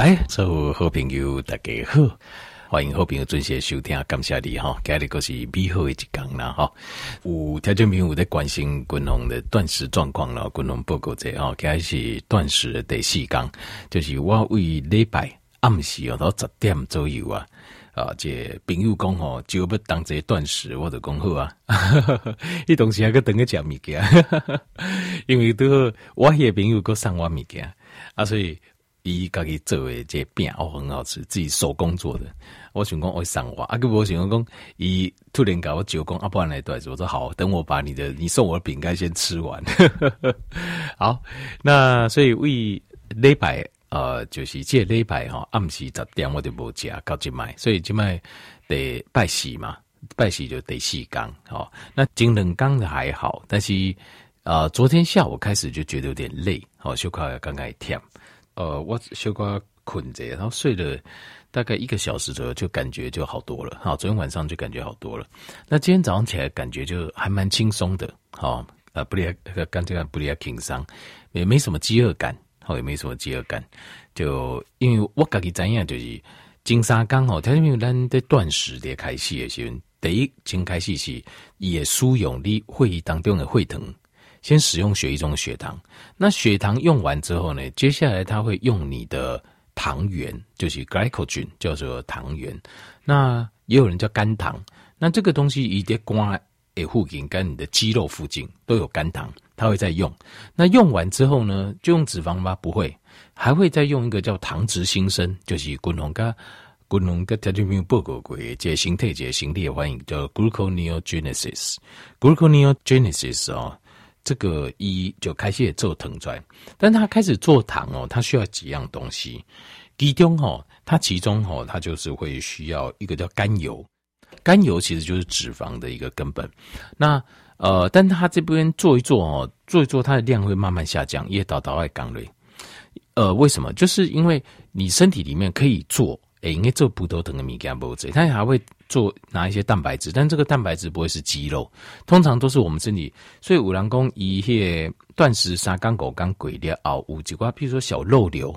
来，所有好朋友大家好，欢迎好朋友准时收听，感谢你哈，今日个是美好的一天啦哈。有听众朋友在关心军红的断食状况了，军红报告者哈，今日是断食的第四天，就是我为礼拜暗时哦到十点左右啊，啊，这朋友讲吼，就要当这断食，我就讲好啊，伊同时还个等个食物件，因为都我迄个朋友个送我物件啊，所以。伊家己做诶，这饼哦很好吃，自己手工做的。我想讲会送我，啊，个我想讲，伊突然搞我就讲，啊，不然来对，我说好，等我把你的你送我的饼干先吃完。好，那所以为礼拜呃，就是这礼拜哈，暗时十点我就无食到即卖，所以即卖得拜喜嘛，拜喜就得四天。好，那前两天的还好，但是呃，昨天下午开始就觉得有点累，好，小可刚刚忝。呃，我小可困着，然后睡了大概一个小时左右，就感觉就好多了。好，昨天晚上就感觉好多了。那今天早上起来感觉就还蛮轻松的。好，呃，不离刚才不离轻松，也没什么饥饿感，好，也没什么饥饿感。就因为我自己知影，就是金沙刚好，他因为咱在断食的开始的时候，第一先开始是也输用你会议当中的血糖。先使用血液中的血糖，那血糖用完之后呢，接下来它会用你的糖原，就是 glycogen，叫做糖原。那也有人叫肝糖。那这个东西一点关诶附近跟你的肌肉附近都有肝糖，它会再用。那用完之后呢，就用脂肪吗？不会，还会再用一个叫糖质新生，就是滚龙跟滚龙跟条件没有报告过，这形态这形态欢迎叫 gluconeogenesis，gluconeogenesis 哦。这个一就开始做糖出来，但他开始做糖哦，他需要几样东西。其中哦，它其中哦，它就是会需要一个叫甘油，甘油其实就是脂肪的一个根本。那呃，但他这边做一做哦，做一做它的量会慢慢下降，也导导爱钢类。呃，为什么？就是因为你身体里面可以做。诶，应该做葡萄糖的米干不这，它还会做拿一些蛋白质，但这个蛋白质不会是肌肉，通常都是我们身体。所以五郎公一些断食杀肝狗肝鬼裂熬五几瓜，譬如说小肉瘤，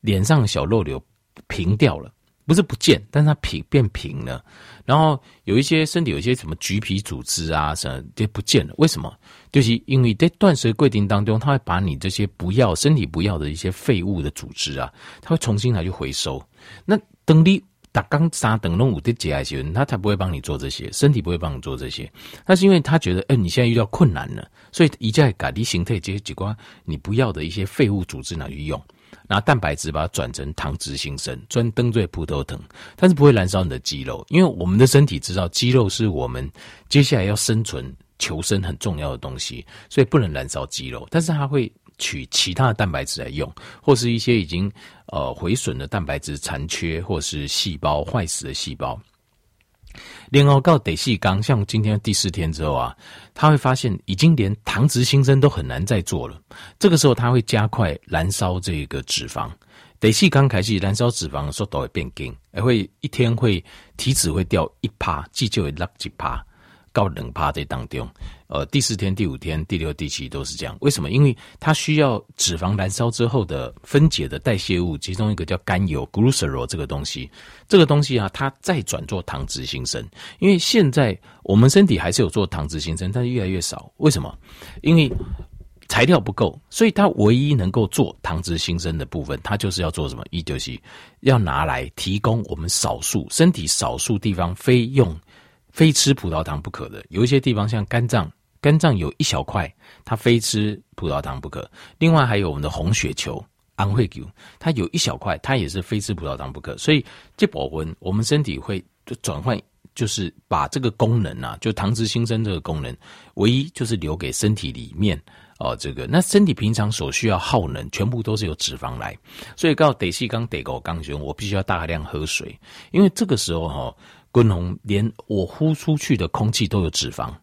脸上的小肉瘤平掉了，不是不见，但是它平变平了。然后有一些身体有一些什么橘皮组织啊什么就不见了，为什么？就是因为在断食规定当中，它会把你这些不要身体不要的一些废物的组织啊，它会重新来去回收。那等你打刚杀等弄五的节哀时，他才不会帮你做这些，身体不会帮你做这些。那是因为他觉得，哎、你现在遇到困难了，所以一再改的形态，这些几瓜你不要的一些废物组织拿去用，拿蛋白质把它转成糖质新生，专登做葡萄糖，但是不会燃烧你的肌肉，因为我们的身体知道肌肉是我们接下来要生存求生很重要的东西，所以不能燃烧肌肉，但是它会。取其他的蛋白质来用，或是一些已经呃毁损的蛋白质残缺，或是细胞坏死的细胞。连熬到得细刚，像今天第四天之后啊，他会发现已经连糖脂新生都很难再做了。这个时候他会加快燃烧这个脂肪，得细刚开始燃烧脂肪的速度会变紧，而会一天会体脂会掉一趴，肌就会落一趴。到冷趴在当中，呃，第四天、第五天、第六、第七都是这样。为什么？因为它需要脂肪燃烧之后的分解的代谢物，其中一个叫甘油 g l u c e r o l 这个东西。这个东西啊，它再转做糖脂新生。因为现在我们身体还是有做糖脂新生，但是越来越少。为什么？因为材料不够，所以它唯一能够做糖脂新生的部分，它就是要做什么？一就是要拿来提供我们少数身体少数地方非用。非吃葡萄糖不可的，有一些地方像肝脏，肝脏有一小块，它非吃葡萄糖不可。另外还有我们的红血球，红血球，它有一小块，它也是非吃葡萄糖不可。所以这保温，我们身体会就转换，就是把这个功能啊，就糖脂新生这个功能，唯一就是留给身体里面哦。这个那身体平常所需要耗能，全部都是由脂肪来。所以告得细刚得狗刚雄，我必须要大量喝水，因为这个时候哈。滚红连我呼出去的空气都有脂肪，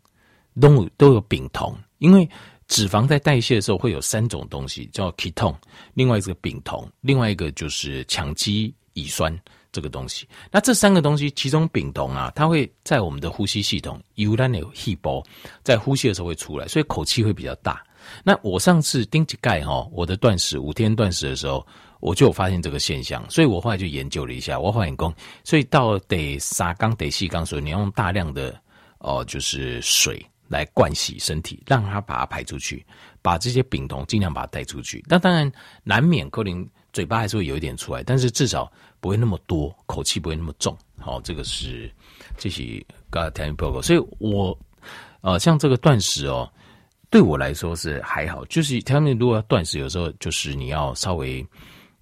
都有都有丙酮，因为脂肪在代谢的时候会有三种东西叫 ketone，另外一个丙酮，另外一个就是羟基乙酸这个东西。那这三个东西，其中丙酮啊，它会在我们的呼吸系统 urine h e b 在呼吸的时候会出来，所以口气会比较大。那我上次丁吉盖哈，我的断食五天断食的时候，我就有发现这个现象，所以我后来就研究了一下，我发现工，所以到得三缸得细缸所以，你要用大量的哦、就是水来灌洗身体，让它把它排出去，把这些丙酮尽量把它带出去。那当然难免可能嘴巴还是会有一点出来，但是至少不会那么多，口气不会那么重。好、哦，这个是这些刚才听报告，所以我呃，像这个断食哦。对我来说是还好，就是他们如果要断食，有时候就是你要稍微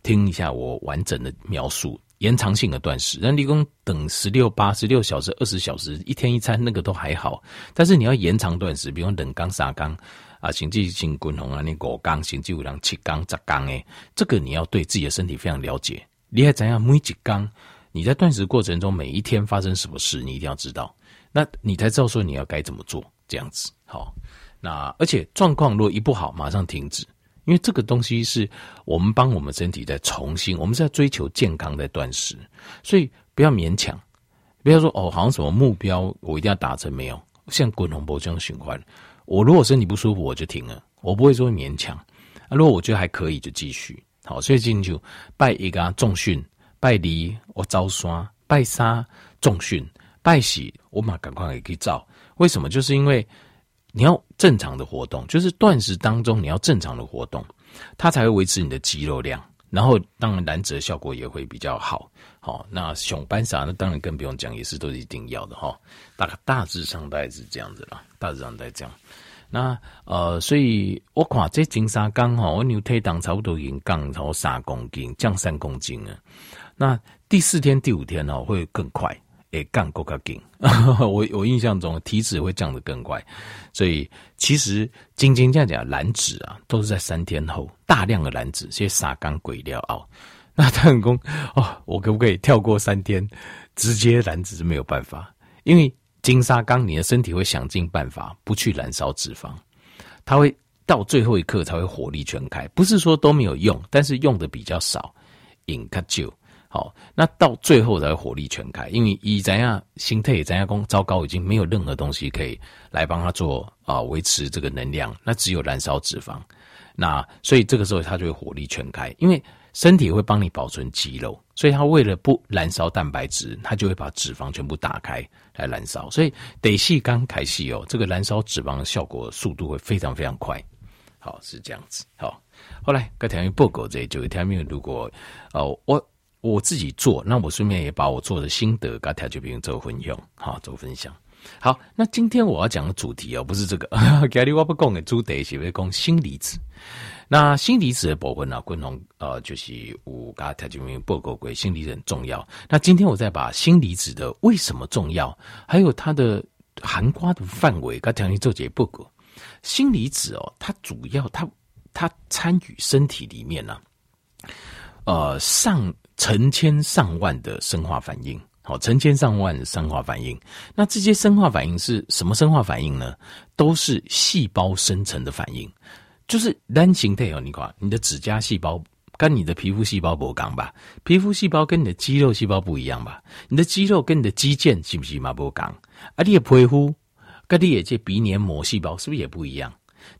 听一下我完整的描述，延长性的断食，那你讲等十六八、十六小时、二十小时，一天一餐那个都还好，但是你要延长断食，比如冷缸、沙缸啊，甚至性滚红啊，你五缸、甚至有两七缸、十缸诶，这个你要对自己的身体非常了解，你还怎样每几缸？你在断食过程中每一天发生什么事，你一定要知道，那你才知道说你要该怎么做，这样子好。那而且状况如果一不好，马上停止，因为这个东西是我们帮我们身体在重新，我们是在追求健康在断食，所以不要勉强，不要说哦，好像什么目标我一定要达成没有，像滚红波这样循环。我如果身体不舒服，我就停了，我不会说勉强。啊，如果我觉得还可以，就继续。好，所以今天就拜一个重训，拜二我招刷，拜三重训，拜喜我嘛赶快也可以照。为什么？就是因为。你要正常的活动，就是断食当中你要正常的活动，它才会维持你的肌肉量，然后当然燃脂效果也会比较好。好，那熊班啥那当然更不用讲，也是都一定要的哈。大概大致上大概是这样子啦，大致上大概这样。那呃，所以我看这金沙刚哈，我牛体重差不多已经降超三公斤，降三公斤了。那第四天、第五天呢，会更快。也降够个紧，我我印象中体脂会降得更快，所以其实晶晶这样讲燃脂啊，都是在三天后大量的燃脂，些撒缸鬼料哦。那太公哦，我可不可以跳过三天直接燃脂是没有办法，因为金沙缸你的身体会想尽办法不去燃烧脂肪，它会到最后一刻才会火力全开，不是说都没有用，但是用的比较少，引卡就。好，那到最后才会火力全开，因为以怎样心态怎样工糟糕，已经没有任何东西可以来帮他做啊维持这个能量，那只有燃烧脂肪。那所以这个时候他就会火力全开，因为身体会帮你保存肌肉，所以他为了不燃烧蛋白质，他就会把脂肪全部打开来燃烧。所以得细刚开细哦，这个燃烧脂肪的效果速度会非常非常快。好，是这样子。好，后来该条报告这就一条命，如果哦我。我自己做，那我顺便也把我做的心得跟调酒饼做分享，好做分享。好，那今天我要讲的主题哦，不是这个，今天我不讲的主题是要讲锌离子。那锌离子的部分呢，共同呃就是我跟调酒饼报告过，锌离子很重要。那今天我再把锌离子的为什么重要，还有它的涵盖的范围，跟调酒做解报告。锌离子哦，它主要它它参与身体里面呢、呃上。成千上万的生化反应，好，成千上万的生化反应。那这些生化反应是什么生化反应呢？都是细胞生成的反应，就是单形态哦。你看，你的指甲细胞跟你的皮肤细胞不一样吧？皮肤细胞跟你的肌肉细胞不一样吧？你的肌肉跟你的肌腱是不是嘛不一样？啊，你的皮肤跟你的这鼻黏膜细胞是不是也不一样？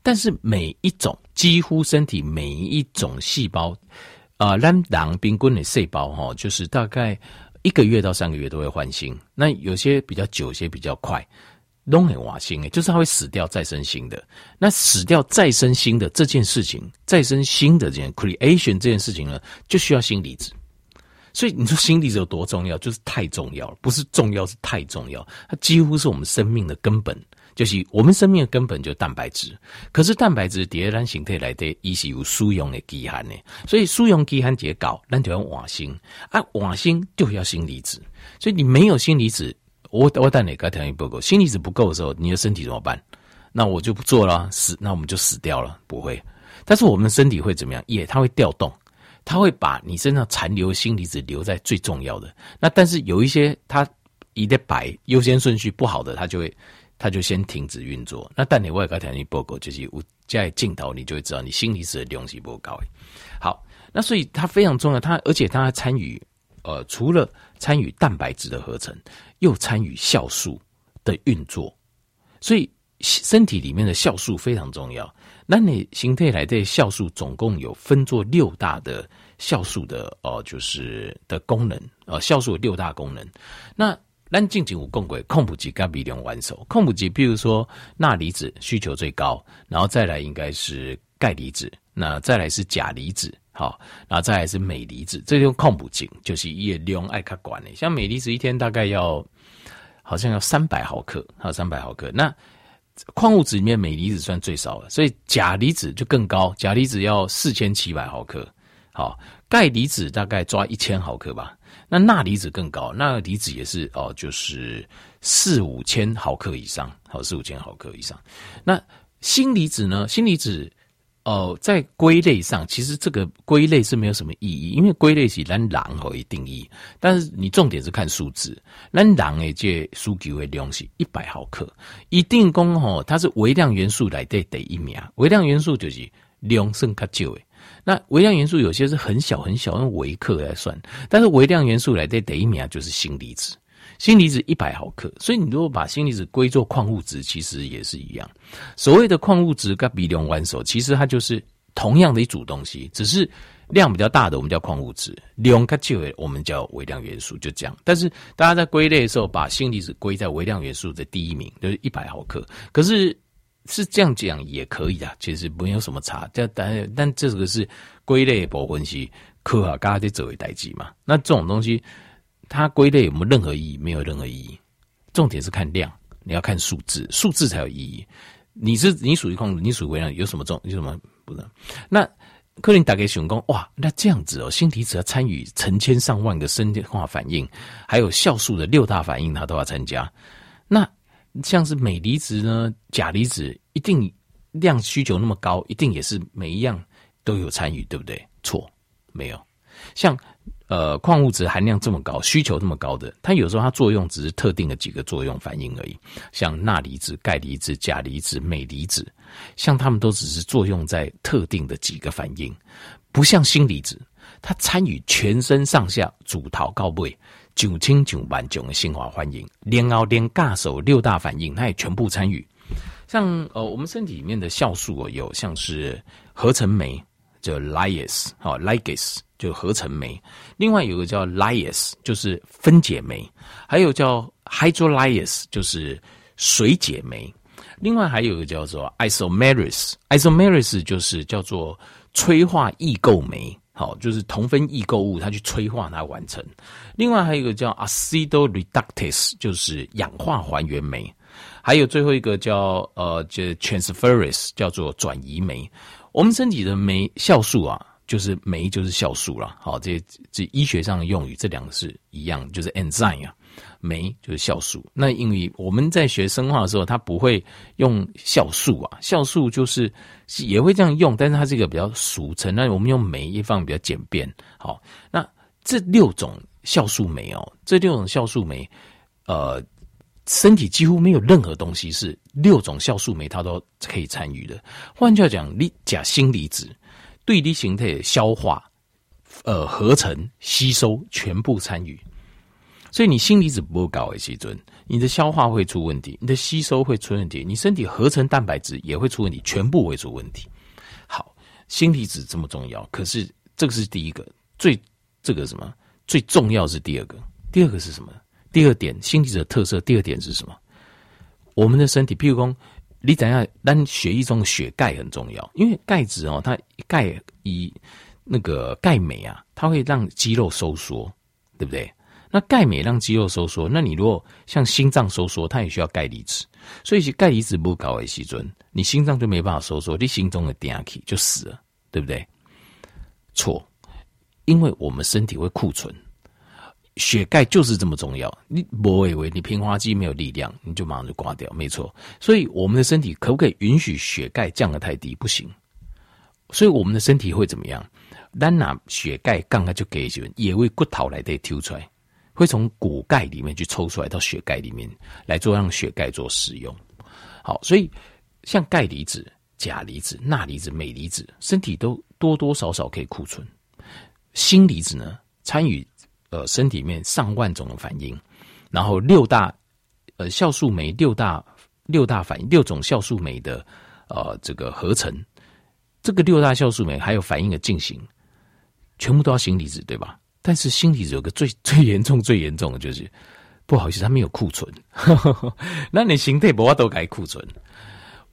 但是每一种几乎身体每一种细胞。啊，蓝党冰棍的细胞哈，就是大概一个月到三个月都会换新。那有些比较久，有些比较快，拢会换新诶，就是它会死掉再生新的。那死掉再生新的这件事情，再生新的这件 creation 这件事情呢，就需要锌离子。所以你说锌离子有多重要？就是太重要了，不是重要，是太重要。它几乎是我们生命的根本。就是我们生命的根本就蛋白质，可是蛋白质第二单形态来的，伊是有输用的基含的，所以输用基含结构，咱就要瓦锌啊，瓦锌就要锌离子，所以你没有锌离子，我我带你个条件不够，锌离子不够的时候，你的身体怎么办？那我就不做了，死，那我们就死掉了，不会。但是我们身体会怎么样？也，它会调动，它会把你身上残留的锌离子留在最重要的。那但是有一些它一的摆优先顺序不好的，它就会。它就先停止运作。那但你外个条件报告就是我在镜头，你就会知道你心离子的量是不高。好，那所以它非常重要。它而且它参与呃，除了参与蛋白质的合成，又参与酵素的运作。所以身体里面的酵素非常重要。那你形态来的酵素总共有分作六大的酵素的哦、呃，就是的功能，呃，酵素有六大功能。那咱进前有讲过，空腹肌跟微量完手，空腹肌，比如说钠离子需求最高，然后再来应该是钙离子，那再来是钾离子，好，然后再来是镁离子，这就空腹肌，就是一夜量爱卡管的，像镁离子一天大概要好像要三百毫克，还有三百毫克，那。矿物质里面镁离子算最少的，所以钾离子就更高，钾离子要四千七百毫克。好，钙离子大概抓一千毫克吧。那钠离子更高，钠离子也是哦，就是四五千毫克以上，好，四五千毫克以上。那锌离子呢？锌离子。哦、在归类上，其实这个归类是没有什么意义，因为归类是咱人可以定义，但是你重点是看数字。咱人诶，这数据的量是一百毫克，一定讲吼，它是微量元素来的第一名。微量元素就是量算较少诶。那微量元素有些是很小很小，用微克来算，但是微量元素来的第一名就是锌离子。锌离子一百毫克，所以你如果把锌离子归作矿物质，其实也是一样。所谓的矿物质跟微量元素，其实它就是同样的一组东西，只是量比较大的我们叫矿物质，量较小的我们叫微量元素，就这样。但是大家在归类的时候，把锌离子归在微量元素的第一名，就是一百毫克。可是是这样讲也可以啊，其实没有什么差。但但但这个是归类部分是科学家在作为代际嘛。那这种东西。它归类有没有任何意义？没有任何意义。重点是看量，你要看数字，数字才有意义。你是你属于控制，你属于微量，有什么重？有什么不能？那克林打给熊工，哇，那这样子哦，锌离子要参与成千上万个生化反应，还有酵素的六大反应，它都要参加。那像是镁离子呢，钾离子一定量需求那么高，一定也是每一样都有参与，对不对？错，没有。像。呃，矿物质含量这么高，需求这么高的，它有时候它作用只是特定的几个作用反应而已。像钠离子、钙离子、钾离子、镁离子，像它们都只是作用在特定的几个反应，不像锌离子，它参与全身上下主头到尾九千九万种的生化反应，连熬连尬手六大反应，它也全部参与。像呃，我们身体里面的酵素有像是合成酶，叫 Lyase 好 Ligase 就合成酶，另外有个叫 Lyase，就是分解酶，还有叫 Hydrolyase，就是水解酶。另外还有一个叫做 Isomerase，Isomerase 就是叫做催化异构酶，好，就是同分异构物，它去催化它完成。另外还有一个叫 Acidoreductase，就是氧化还原酶。还有最后一个叫呃，就 Transferase，叫做转移酶。我们身体的酶酵素啊。就是酶就是酵素了，好，这这医学上的用语，这两个是一样，就是 enzyme 啊，酶就是酵素。那因为我们在学生化的时候，它不会用酵素啊，酵素就是也会这样用，但是它是一个比较俗称。那我们用酶一方比较简便。好，那这六种酵素酶哦，这六种酵素酶，呃，身体几乎没有任何东西是六种酵素酶它都可以参与的。换句话讲，你钾锌离子。对离形态消化、呃合成、吸收全部参与，所以你锌离子不够高的时候，你的消化会出问题，你的吸收会出问题，你身体合成蛋白质也会出问题，全部会出问题。好，锌离子这么重要，可是这个是第一个，最这个什么最重要是第二个，第二个是什么？第二点，锌离子的特色，第二点是什么？我们的身体，譬如说。你等下，但血液中的血钙很重要，因为钙质哦，它钙以那个钙镁啊，它会让肌肉收缩，对不对？那钙镁让肌肉收缩，那你如果像心脏收缩，它也需要钙离子，所以钙离子不搞的时候，你心脏就没办法收缩，你心中的电气就死了，对不对？错，因为我们身体会库存。血钙就是这么重要，你不以为你平滑肌没有力量，你就马上就挂掉，没错。所以我们的身体可不可以允许血钙降得太低？不行。所以我们的身体会怎么样？单拿血钙降了就给人，也会骨头来得抽出来，会从骨钙里面去抽出来到血钙里面来做让血钙做使用。好，所以像钙离子、钾离子、钠离子、镁离子，身体都多多少少可以库存。锌离子呢，参与。呃，身体里面上万种的反应，然后六大呃酵素酶六大六大反应六种酵素酶的呃这个合成，这个六大酵素酶还有反应的进行，全部都要锌离子，对吧？但是锌离子有个最 最严重、最严重的就是，不好意思，它没有库存。那你形态不要都改库存，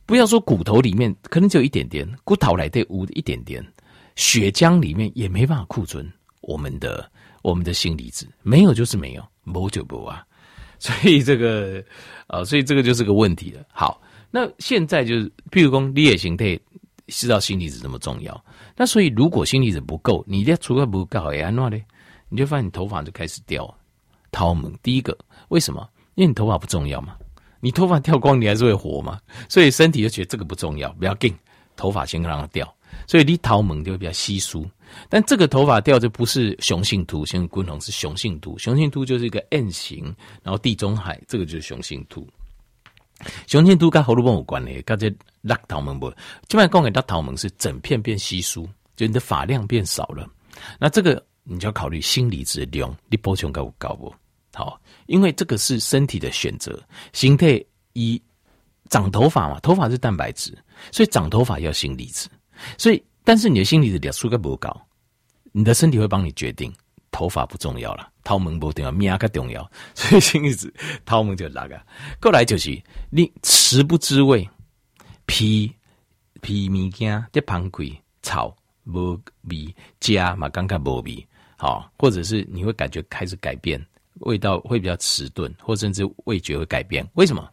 不要说骨头里面可能只有一点点，骨头来对无一点点，血浆里面也没办法库存我们的我们的锌离子，没有就是没有，没就没啊。所以这个啊，所以这个就是个问题了。好，那现在就是，譬如说，你也形态知道锌离子这么重要，那所以如果锌离子不够，你的除了不够，哎，安怎呢？你就发现你头发就开始掉，头毛。第一个为什么？因为你头发不重要嘛，你头发掉光，你还是会活嘛，所以身体就觉得这个不重要，不要紧，头发先让它掉，所以你头毛就会比较稀疏。但这个头发掉就不是雄性秃，像昆虫是雄性秃，雄性秃就是一个 N 型，然后地中海这个就是雄性秃。雄性秃跟喉咙有关的，跟这落头毛不？基本上讲给落头毛是整片变稀疏，就你的发量变少了。那这个你就要考虑锌离子的量，你补充够不够不？好，因为这个是身体的选择，形态一长头发嘛，头发是蛋白质，所以长头发要锌离子，所以。但是你的锌离子量数个不高，你的身体会帮你决定，头发不重要了，头毛不重要，命更重要，所以锌离子头毛就那个。过来就是你食不知味，皮皮物件在旁开炒无味，加嘛感觉无味，好，或者是你会感觉开始改变，味道会比较迟钝，或甚至味觉会改变。为什么？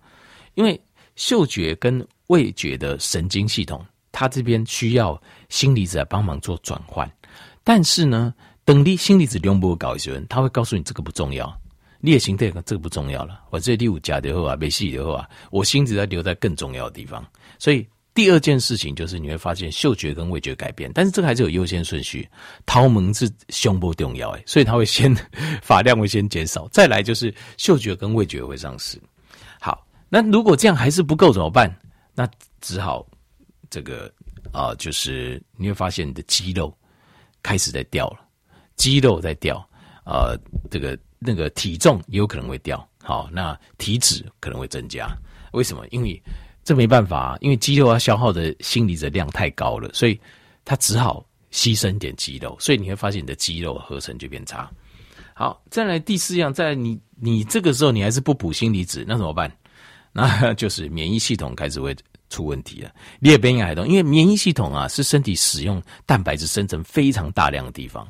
因为嗅觉跟味觉的神经系统。它这边需要锌离子来帮忙做转换，但是呢，等你锌离子量不高的时候，他会告诉你这个不重要，你的形态这个不重要了。我这第五加的后啊，没戏的后啊，我锌离子留在更重要的地方。所以第二件事情就是你会发现嗅觉跟味觉改变，但是这个还是有优先顺序。头毛是胸部重要诶，所以它会先 发量会先减少，再来就是嗅觉跟味觉会丧失。好，那如果这样还是不够怎么办？那只好。这个啊、就是你会发现你的肌肉开始在掉了，肌肉在掉，呃，这个那个体重也有可能会掉，好，那体脂可能会增加。为什么？因为这没办法，因为肌肉要消耗的锌离子量太高了，所以它只好牺牲点肌肉，所以你会发现你的肌肉合成就变差。好，再来第四样，在你你这个时候你还是不补锌离子，那怎么办？那就是免疫系统开始会。出问题了，裂变亚海东，因为免疫系统啊是身体使用蛋白质生成非常大量的地方，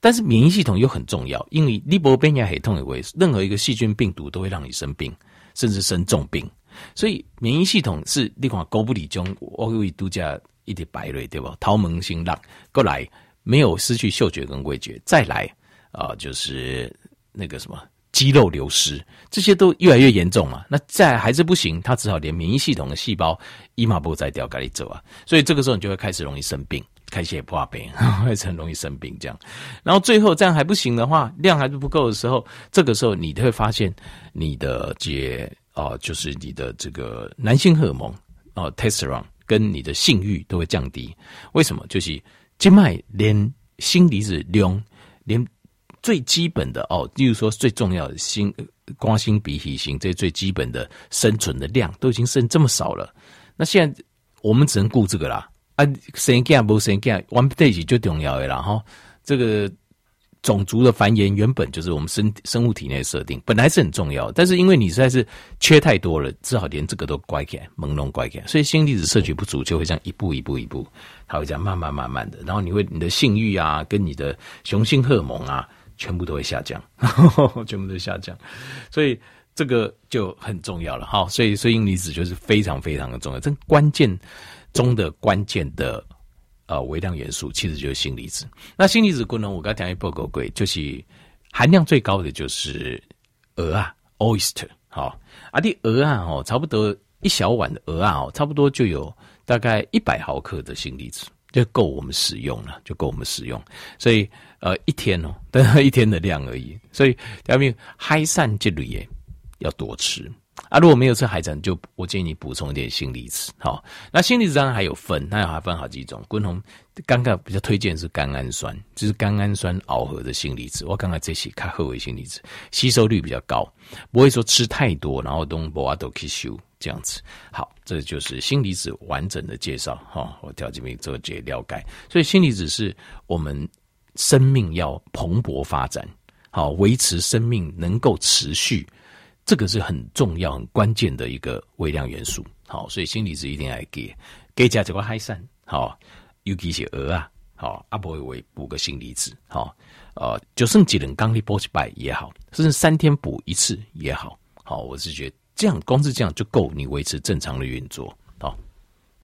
但是免疫系统又很重要，因为利伯变亚海东以为任何一个细菌病毒都会让你生病，甚至生重病，所以免疫系统是你看狗不理中，我为度假一点白瑞对吧？桃门新浪过来没有失去嗅觉跟味觉，再来啊、就是那个什么。肌肉流失，这些都越来越严重嘛？那再还是不行，他只好连免疫系统的细胞一马步再掉，赶紧走啊！所以这个时候你就会开始容易生病，开始也破病，会很容易生病这样。然后最后这样还不行的话，量还是不够的时候，这个时候你会发现你的结哦、就是你的这个男性荷尔蒙哦，testosterone 跟你的性欲都会降低。为什么？就是静脉连锌离子量连。最基本的哦，例如说最重要的锌、光锌、比锌、锌，这最基本的生存的量都已经剩这么少了。那现在我们只能顾这个啦。啊，生囝不生囝，完在一起最重要的啦哈。这个种族的繁衍原本就是我们生生物体内设定，本来是很重要，但是因为你实在是缺太多了，只好连这个都乖起来，朦胧乖起来。所以锌离子摄取不足，就会这样一步一步一步，它会这样慢慢慢慢的，然后你会你的性欲啊，跟你的雄性荷尔蒙啊。全部都会下降，全部都下降，所以这个就很重要了。好，所以所以锌离子就是非常非常的重要，这关键中的关键的呃微量元素，其实就是锌离子。那锌离子功能，我刚讲一报告过，就是含量最高的就是鹅啊，oyster。好，啊，的鹅啊，哦，差不多一小碗的鹅啊，哦，差不多就有大概一百毫克的锌离子。就够我们使用了，就够我们使用。所以，呃，一天哦，但 是一天的量而已。所以，第二名海产这类也要多吃啊。如果没有吃海产，就我建议你补充一点锌离子。好，那锌离子当然还有分，那还分好几种。共同刚刚比较推荐是甘氨酸，就是甘氨酸螯合的锌离子。我刚刚这些看合为锌离子，吸收率比较高，不会说吃太多，然后都不阿都吸收。这样子，好，这就是锌离子完整的介绍哈。我调这边做解了解，所以锌离子是我们生命要蓬勃发展，好，维持生命能够持续，这个是很重要、很关键的一个微量元素。好，所以锌离子一定要给，给加几个海参，好，尤其是鹅啊，好，阿伯为补个锌离子，好，呃，就剩几人刚力补一百也好，甚至三天补一次也好，好，我是觉得这样光是这样就够你维持正常的运作。